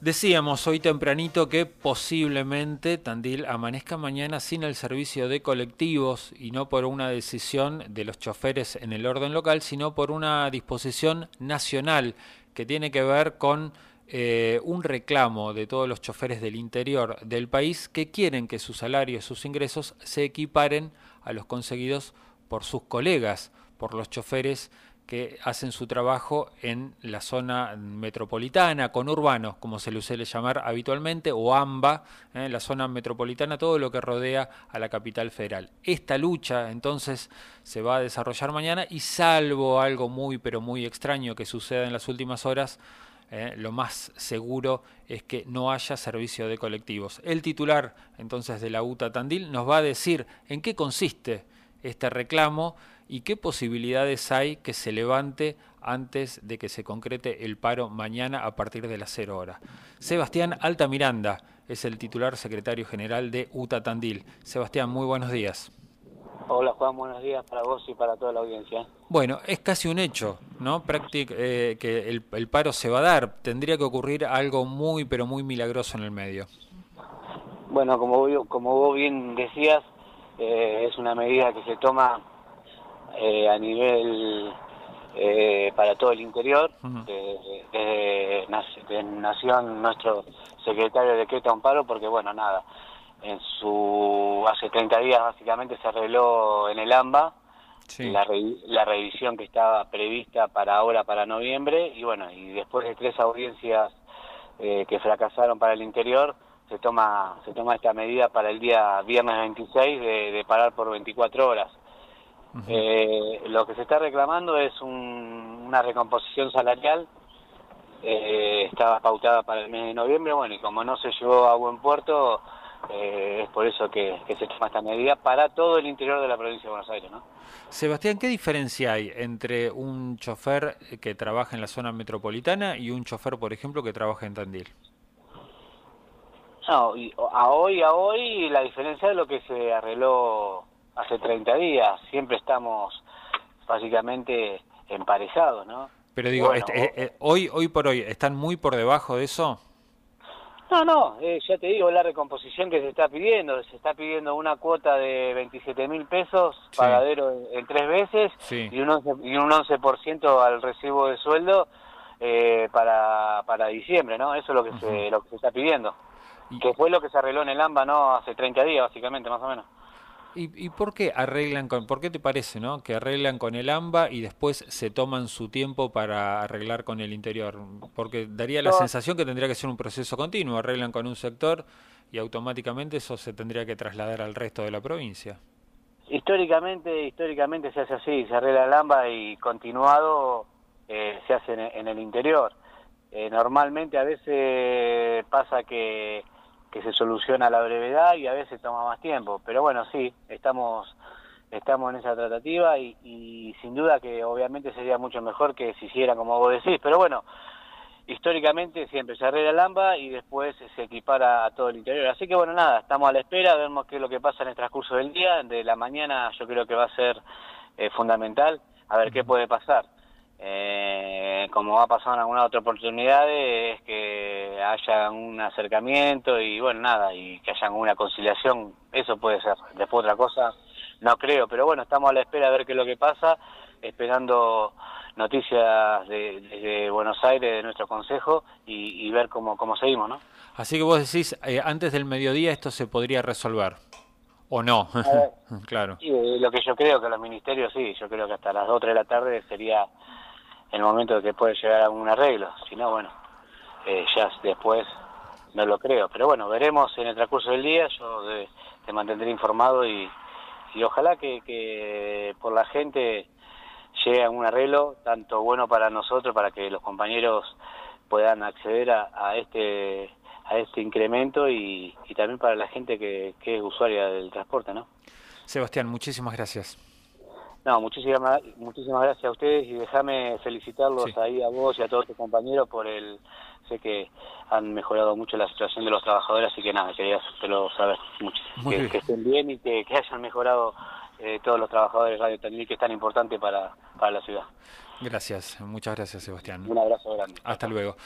Decíamos hoy tempranito que posiblemente Tandil amanezca mañana sin el servicio de colectivos y no por una decisión de los choferes en el orden local, sino por una disposición nacional que tiene que ver con eh, un reclamo de todos los choferes del interior del país que quieren que sus salarios, sus ingresos se equiparen a los conseguidos por sus colegas, por los choferes que hacen su trabajo en la zona metropolitana, conurbanos, como se le suele llamar habitualmente, o AMBA, ¿eh? la zona metropolitana, todo lo que rodea a la capital federal. Esta lucha entonces se va a desarrollar mañana y salvo algo muy pero muy extraño que suceda en las últimas horas, ¿eh? lo más seguro es que no haya servicio de colectivos. El titular entonces de la UTA Tandil nos va a decir en qué consiste este reclamo y qué posibilidades hay que se levante antes de que se concrete el paro mañana a partir de las 0 horas. Sebastián Altamiranda es el titular secretario general de UTA Tandil. Sebastián, muy buenos días. Hola Juan, buenos días para vos y para toda la audiencia. Bueno, es casi un hecho, ¿no? Práctic, eh, que el, paro se va a dar. Tendría que ocurrir algo muy, pero muy milagroso en el medio. Bueno, como, como vos bien decías, eh, es una medida que se toma eh, a nivel eh, para todo el interior. de, Nación, nuestro secretario decreta un paro porque, bueno, nada, en su hace 30 días básicamente se arregló en el AMBA la, la revisión que estaba prevista para ahora, para noviembre, y bueno, y después de tres audiencias que fracasaron para el interior, se toma se toma esta medida para el día viernes 26 de, parar por 24 horas. Eh, lo que se está reclamando es una recomposición salarial, eh, estaba pautada para el mes de noviembre, bueno, y como no se llevó a buen puerto, eh, es por eso que, que, se toma esta medida para todo el interior de la provincia de Buenos Aires, ¿no? Sebastián, ¿qué diferencia hay entre un chofer que trabaja en la zona metropolitana y un chofer, por ejemplo, que trabaja en Tandil? No, a hoy, a hoy, la diferencia es lo que se arregló hace 30 días. Siempre estamos básicamente emparejados, ¿no? Pero digo, este, eh, eh, hoy, hoy por hoy, ¿están muy por debajo de eso? No, no, eh, ya te digo, la recomposición que se está pidiendo, se está pidiendo una cuota de 27 mil pesos, pagadero en, tres veces, y un 11%, y un 11 al recibo de sueldo para, para diciembre, ¿no? Eso es lo que, se, lo que se está pidiendo. Que fue lo que se arregló en el AMBA, ¿no? Hace 30 días, básicamente, más o menos. ¿Y, ¿Y, por qué arreglan con, por qué te parece, no? Que arreglan con el AMBA y después se toman su tiempo para arreglar con el interior. Porque daría la sensación que tendría que ser un proceso continuo. Arreglan con un sector y automáticamente eso se tendría que trasladar al resto de la provincia. Históricamente, históricamente se hace así, se arregla el AMBA y continuado eh, se hace en, el interior. Eh, normalmente a veces pasa que que se soluciona a la brevedad y a veces toma más tiempo. Pero bueno, sí, estamos estamos en esa tratativa y, sin duda que obviamente sería mucho mejor que se hiciera como vos decís. Pero bueno, históricamente siempre se arregla el AMBA y después se equipara a todo el interior. Así que bueno, nada, estamos a la espera, vemos qué es lo que pasa en el transcurso del día. De la mañana yo creo que va a ser eh, fundamental, a ver qué puede pasar. Eh, como va a pasar en alguna otra oportunidad, es que haya un acercamiento y bueno, nada, y que haya una conciliación, eso puede ser. Después otra cosa, no creo, pero bueno, estamos a la espera de ver qué es lo que pasa, esperando noticias de, Buenos Aires, de nuestro consejo, y, ver cómo, cómo seguimos, ¿no? Así que vos decís, eh, antes del mediodía esto se podría resolver. ¿O no? claro. Eh, lo que yo creo que los ministerios sí, yo creo que hasta las 2 o 3 de la tarde sería el momento de que puede llegar a un arreglo. Si no, bueno, eh, ya después no lo creo. Pero bueno, veremos en el transcurso del día, yo te mantendré informado y, y ojalá que, que por la gente llegue a un arreglo, tanto bueno para nosotros, para que los compañeros puedan acceder a, a este a este incremento y, y, también para la gente que, que es usuaria del transporte, ¿no? Sebastián, muchísimas gracias. No, muchísimas, muchísimas gracias a ustedes y déjame felicitarlos ahí a vos y a todos tus compañeros por el... Sé que han mejorado mucho la situación de los trabajadores, así que nada, quería hacértelo saber mucho. Que, estén bien y que, hayan mejorado eh, todos los trabajadores de Radio Tandil, que es tan importante para, para la ciudad. Gracias, muchas gracias Sebastián. Un abrazo grande. Hasta luego.